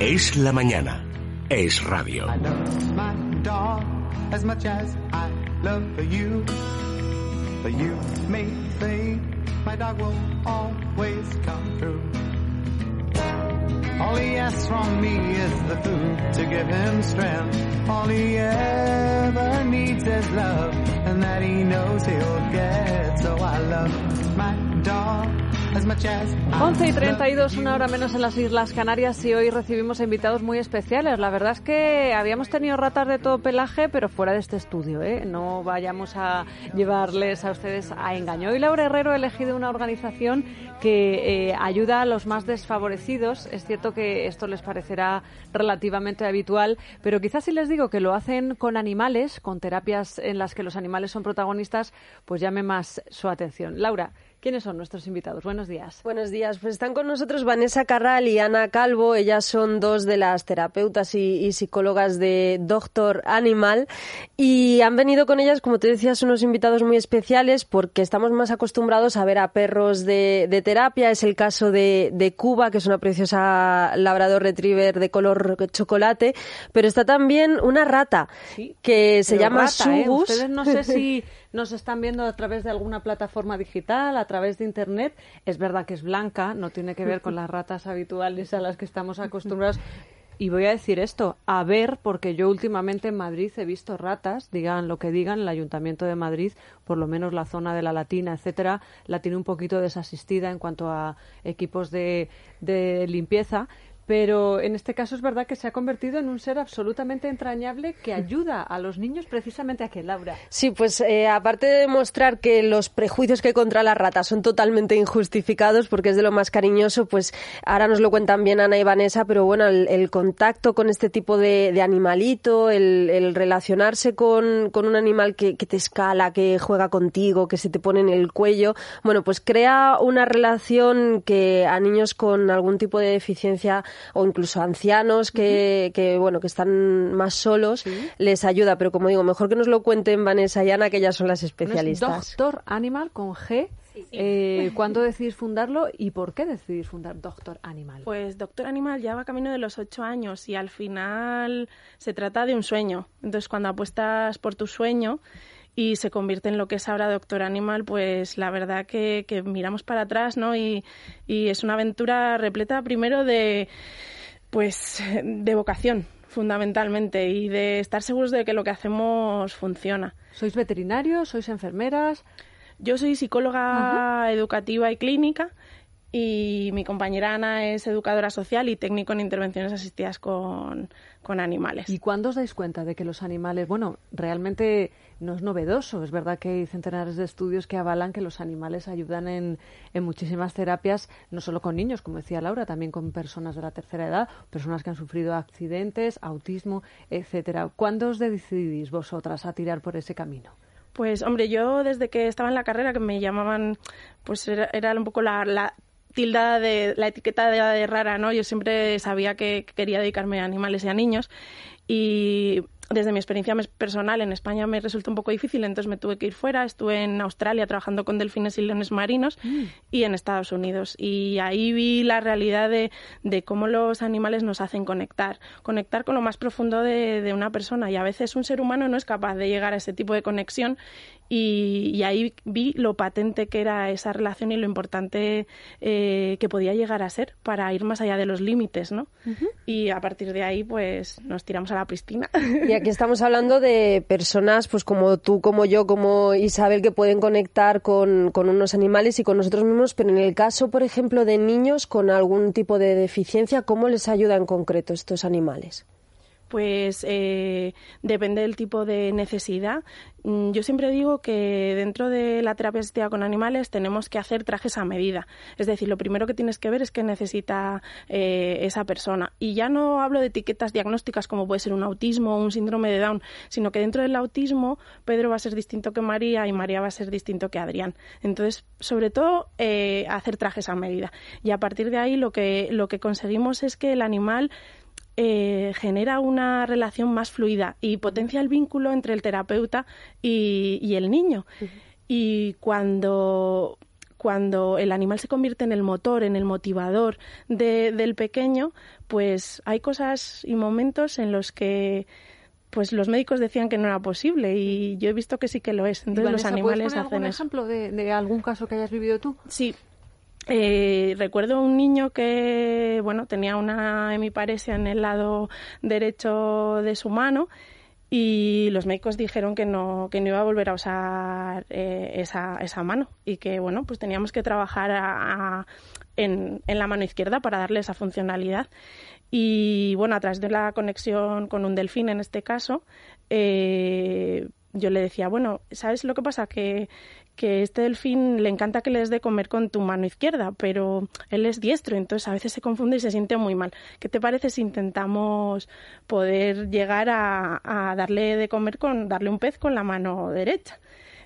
Es la mañana. Es radio. I love my dog as much as I love you. But you may think my dog will always come through. All he asks from me is the food to give him strength. All he ever needs is love, and that he knows he'll get. So I love my dog as much as I 11 y love 32, you. una hora menos en las Islas Canarias y hoy recibimos invitados muy especiales. La verdad es que habíamos tenido ratas de todo pelaje, pero fuera de este estudio, ¿eh? No vayamos a llevarles a ustedes a engaño. Hoy Laura Herrero ha elegido una organización que eh, ayuda a los más desfavorecidos. Es cierto que esto les parecerá relativamente habitual, pero quizás si les digo que lo hacen con animales, con terapias en las que los animales son protagonistas, pues llame más su atención. Laura, ¿quiénes son nuestros invitados? Buenos días. Buenos días. Pues están con nosotros Vanessa Carral y Ana Calvo. Ellas son dos de las terapeutas y, y psicólogas de Doctor Animal. Y han venido con ellas, como te decías, unos invitados muy especiales porque estamos más acostumbrados a ver a perros de, de terapia. Es el caso de, de Cuba, que es una preciosa labrador retriever de color chocolate. Pero está también una rata Sí, que se llama rata, ¿eh? Subus. Ustedes no sé si nos están viendo a través de alguna plataforma digital, a través de internet. Es verdad que es blanca, no tiene que ver con las ratas habituales a las que estamos acostumbrados. Y voy a decir esto, a ver, porque yo últimamente en Madrid he visto ratas, digan lo que digan, el Ayuntamiento de Madrid, por lo menos la zona de la Latina, etcétera, la tiene un poquito desasistida en cuanto a equipos de, de limpieza. Pero en este caso es verdad que se ha convertido en un ser absolutamente entrañable que ayuda a los niños precisamente a que Laura. Sí, pues eh, aparte de demostrar que los prejuicios que hay contra las ratas son totalmente injustificados porque es de lo más cariñoso, pues ahora nos lo cuentan bien Ana y Vanessa, pero bueno, el, el contacto con este tipo de, animalito, el, el relacionarse con, con un animal que, que te escala, que juega contigo, que se te pone en el cuello, bueno, pues crea una relación que a niños con algún tipo de deficiencia o incluso ancianos que, que bueno, que están más solos, les ayuda. Pero como digo, mejor que nos lo cuenten Vanessa y Ana, que ellas son las ¿No es especialistas. Doctor Animal con G. Eh, ¿Cuándo decidís fundarlo y por qué decidís fundar Doctor Animal? Pues Doctor Animal ya va camino de los ocho años y al final se trata de un sueño. Entonces, cuando apuestas por tu sueño y se convierte en lo que es ahora Doctor Animal, pues la verdad que, que miramos para atrás, ¿no? Y, y es una aventura repleta primero de, pues, de vocación fundamentalmente y de estar seguros de que lo que hacemos funciona. ¿Sois veterinarios? ¿Sois enfermeras? Yo soy psicóloga educativa y clínica y mi compañera Ana es educadora social y técnico en intervenciones asistidas con, con animales. ¿Y cuándo os dais cuenta de que los animales, bueno, realmente no es novedoso? Es verdad que hay centenares de estudios que avalan que los animales ayudan en, en muchísimas terapias, no solo con niños, como decía Laura, también con personas de la tercera edad, personas que han sufrido accidentes, autismo, etcétera. ¿Cuándo os decidís vosotras a tirar por ese camino? Pues hombre, yo desde que estaba en la carrera que me llamaban, pues era, era un poco la, la tilda de la etiqueta de, de rara, ¿no? Yo siempre sabía que quería dedicarme a animales y a niños y desde mi experiencia personal en España me resultó un poco difícil, entonces me tuve que ir fuera. Estuve en Australia trabajando con delfines y leones marinos y en Estados Unidos. Y ahí vi la realidad de, de cómo los animales nos hacen conectar. Conectar con lo más profundo de, de una persona. Y a veces un ser humano no es capaz de llegar a ese tipo de conexión. Y, y ahí vi lo patente que era esa relación y lo importante eh, que podía llegar a ser para ir más allá de los límites, ¿no? Y a partir de ahí, pues nos tiramos a la piscina. Y aquí estamos hablando de personas, pues como tú, como yo, como Isabel, que pueden conectar con, con unos animales y con nosotros mismos, pero en el caso, por ejemplo, de niños con algún tipo de deficiencia, ¿cómo les ayuda en concreto estos animales? Pues eh, depende del tipo de necesidad. Mm, Yo siempre digo que dentro de la terapia con animales tenemos que hacer trajes a medida. Es decir, lo primero que tienes que ver es qué necesita eh, esa persona. Y ya no hablo de etiquetas diagnósticas como puede ser un autismo o un síndrome de Down, sino que dentro del autismo Pedro va a ser distinto que María y María va a ser distinto que Adrián. Entonces, sobre todo, eh, hacer trajes a medida. Y a partir de ahí lo que, lo que conseguimos es que el animal eh, genera una relación más fluida y potencia el vínculo entre el terapeuta y, y el niño. Y cuando, cuando el animal se convierte en el motor, en el motivador del pequeño, pues hay cosas y momentos en los que pues los médicos decían que no era posible y yo he visto que sí que lo es. Entonces los animales hacen algún ejemplo de, algún caso que hayas vivido tú? Sí. Eh, recuerdo un niño que bueno tenía una hemiparesia en el lado derecho de su mano y los médicos dijeron que no, que no iba a volver a usar eh, esa, esa, mano y que bueno pues teníamos que trabajar en, en, la mano izquierda para darle esa funcionalidad y bueno, a través de la conexión con un delfín en este caso, eh, yo le decía, bueno, ¿sabes lo que pasa? Que, que este delfín le encanta que le des de comer con tu mano izquierda, pero él es diestro, entonces a veces se confunde y se siente muy mal. ¿Qué te parece si intentamos poder llegar a, a darle de comer con, darle un pez con la mano derecha?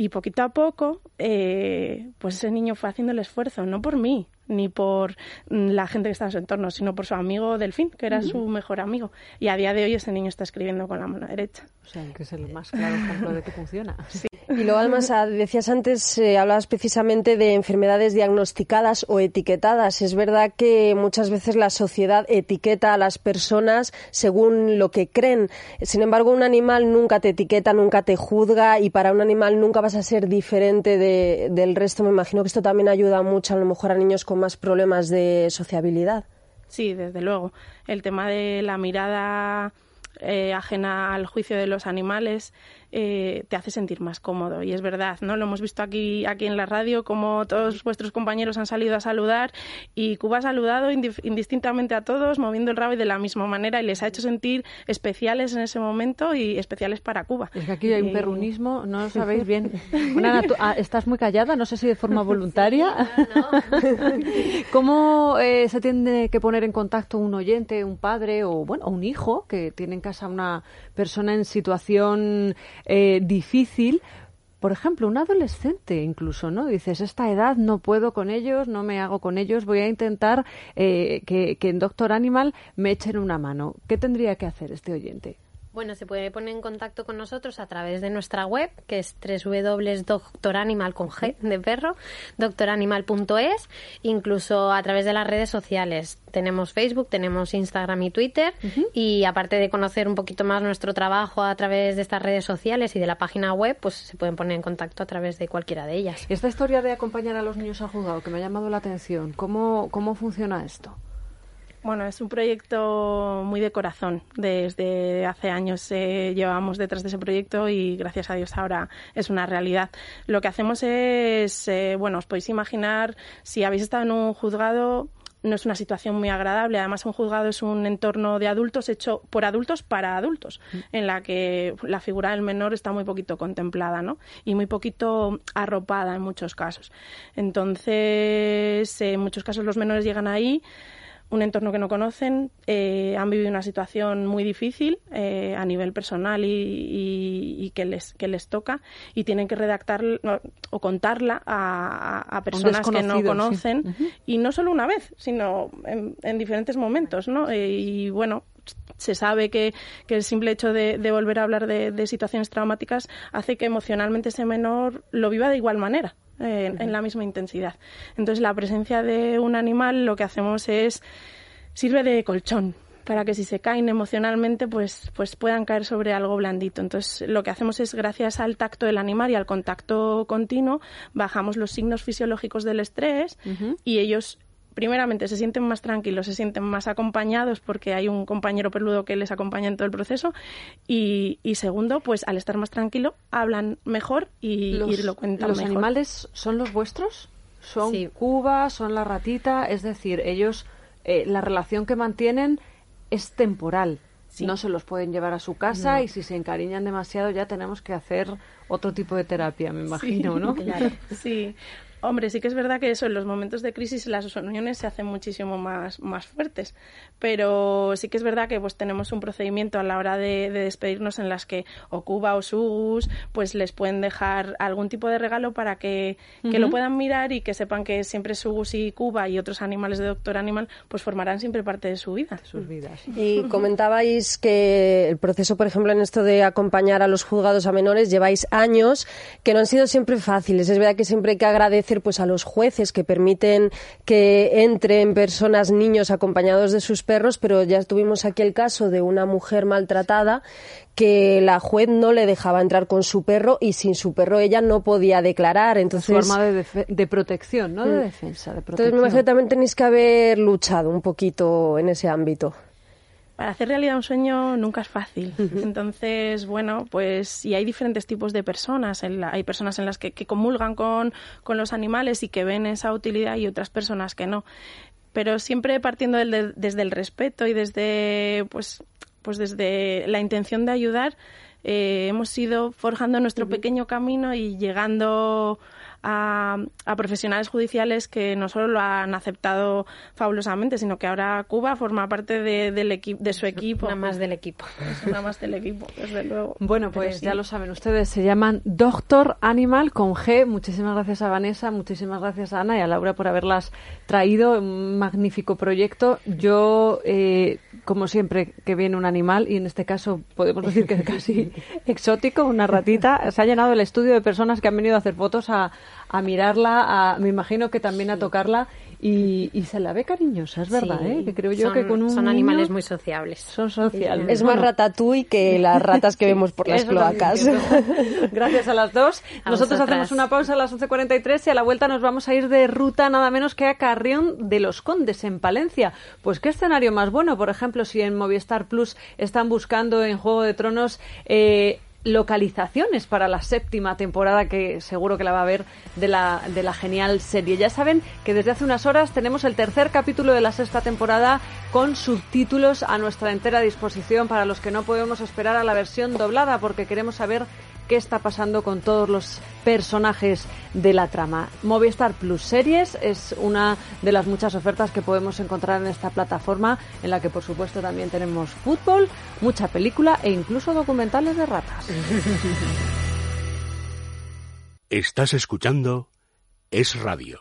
Y poquito a poco, eh, pues ese niño fue haciendo el esfuerzo, no por mí, ni por la gente que estaba en su entorno, sino por su amigo Delfín, que era su mejor amigo. Y a día de hoy ese niño está escribiendo con la mano derecha. O sea, que es el más claro ejemplo de que funciona. Sí. Y luego, además, decías antes, eh, hablabas precisamente de enfermedades diagnosticadas o etiquetadas. Es verdad que muchas veces la sociedad etiqueta a las personas según lo que creen. Sin embargo, un animal nunca te etiqueta, nunca te juzga y para un animal nunca vas a ser diferente del resto. Me imagino que esto también ayuda mucho a lo mejor a niños con más problemas de sociabilidad. Sí, desde luego. El tema de la mirada eh, ajena al juicio de los animales eh, te hace sentir más cómodo. Y es verdad, ¿no? Lo hemos visto aquí, aquí en la radio, como todos vuestros compañeros han salido a saludar y Cuba ha saludado indistintamente a todos, moviendo el rabo y de la misma manera y les ha hecho sentir especiales en ese momento y especiales para Cuba. Es que aquí hay un perrunismo, no lo sabéis bien. Ah, estás muy callada, no sé si de forma voluntaria. ¿Cómo eh, se tiene que poner en contacto un oyente, un padre o bueno, un hijo que tiene en casa una persona en situación eh, difícil. Por ejemplo, un adolescente incluso, ¿no? Dices, esta edad no puedo con ellos, no me hago con ellos, voy a intentar eh, que, que en Doctor Animal me echen una mano. ¿Qué tendría que hacer este oyente? Bueno, se puede poner en contacto con nosotros a través de nuestra web, que es www.doctoranimal con G de perro, doctoranimal.es, incluso a través de las redes sociales. Tenemos Facebook, tenemos Instagram y Twitter, y aparte de conocer un poquito más nuestro trabajo a través de estas redes sociales y de la página web, pues se pueden poner en contacto a través de cualquiera de ellas. Esta historia de acompañar a los niños al juzgado que me ha llamado la atención, ¿cómo, cómo funciona esto? Bueno, es un proyecto muy de corazón. Desde hace años eh, llevamos detrás de ese proyecto y gracias a Dios ahora es una realidad. Lo que hacemos es, eh, bueno, os podéis imaginar, si habéis estado en un juzgado, no es una situación muy agradable. Además, un juzgado es un entorno de adultos hecho por adultos para adultos, mm. en la que la figura del menor está muy poquito contemplada, ¿no? Y muy poquito arropada en muchos casos. Entonces, en muchos casos los menores llegan ahí un entorno que no conocen, eh, han vivido una situación muy difícil eh, a nivel personal y, que, les, que les toca y tienen que redactar o contarla a, personas que no conocen y no solo una vez, sino en, diferentes momentos, ¿no? Eh, y bueno, se sabe que, que, el simple hecho de, volver a hablar de, de, situaciones traumáticas hace que emocionalmente ese menor lo viva de igual manera en la misma intensidad. Entonces, la presencia de un animal lo que hacemos es sirve de colchón para que si se caen emocionalmente pues, pues puedan caer sobre algo blandito. Entonces lo que hacemos es gracias al tacto del animal y al contacto continuo bajamos los signos fisiológicos del estrés y ellos primeramente se sienten más tranquilos, se sienten más acompañados porque hay un compañero peludo que les acompaña en todo el proceso y, segundo, pues al estar más tranquilo hablan mejor y, lo cuentan ¿Los mejor. animales son los vuestros? ¿Son Cuba? ¿Son la ratita? Es decir, ellos, eh, la relación que mantienen es temporal. No se los pueden llevar a su casa y si se encariñan demasiado ya tenemos que hacer otro tipo de terapia, me imagino, ¿no? Claro. Sí, Hombre, sí que es verdad que eso, en los momentos de crisis las uniones se hacen muchísimo más, más fuertes, pero sí que es verdad que pues tenemos un procedimiento a la hora de, despedirnos en las que o Cuba o Sugus pues les pueden dejar algún tipo de regalo para que, lo puedan mirar y que sepan que siempre Sugus y Cuba y otros animales de Doctor Animal pues formarán siempre parte de su vida. sus vidas. Y comentabais que el proceso, por ejemplo, en esto de acompañar a los juzgados a menores, lleváis años que no han sido siempre fáciles. Es verdad que siempre hay que agradecer pues a los jueces que permiten que entren personas, niños acompañados de sus perros, pero ya tuvimos aquí el caso de una mujer maltratada que la juez no le dejaba entrar con su perro y sin su perro ella no podía declarar. Entonces, forma de, de protección, ¿no? De mm. defensa, de protección. Entonces me imagino que también tenéis que haber luchado un poquito en ese ámbito para hacer realidad un sueño nunca es fácil. Entonces, bueno, pues y hay diferentes tipos de personas. hay personas en las que, comulgan con, los animales y que ven esa utilidad y otras personas que no. Pero siempre partiendo desde el respeto y desde, pues, pues desde la intención de ayudar, eh, hemos ido forjando nuestro pequeño camino y llegando a, profesionales judiciales que no solo lo han aceptado fabulosamente, sino que ahora Cuba forma parte de, del de su equipo. Una más del equipo. Es una más del equipo, desde luego. Bueno, pues ya lo saben ustedes, se llaman Doctor Animal con G. Muchísimas gracias a Vanessa, muchísimas gracias a Ana y a Laura por haberlas traído. Un magnífico proyecto. Yo, eh, como siempre, que viene un animal, y en este caso podemos decir que es casi exótico, una ratita, se ha llenado el estudio de personas que han venido a hacer fotos a, a mirarla, a, me imagino que también a tocarla y, se la ve cariñosa, es verdad, ¿eh? Que creo yo son, que con un son animales muy sociables. Son sociales. Es más ratatouille que las ratas que vemos por las cloacas. Gracias a las dos. Nosotros hacemos una pausa a las 11.43 y a la vuelta nos vamos a ir de ruta nada menos que a Carrión de los Condes en Palencia. Pues qué escenario más bueno, por ejemplo, si en Movistar Plus están buscando en Juego de Tronos eh, localizaciones para la séptima temporada que seguro que la va a ver de la, de la genial serie. Ya saben que desde hace unas horas tenemos el tercer capítulo de la sexta temporada con subtítulos a nuestra entera disposición para los que no podemos esperar a la versión doblada porque queremos saber qué está pasando con todos los personajes de la trama. Movistar Plus Series es una de las muchas ofertas que podemos encontrar en esta plataforma, en la que por supuesto también tenemos fútbol, mucha película e incluso documentales de ratas. Estás escuchando Es Radio.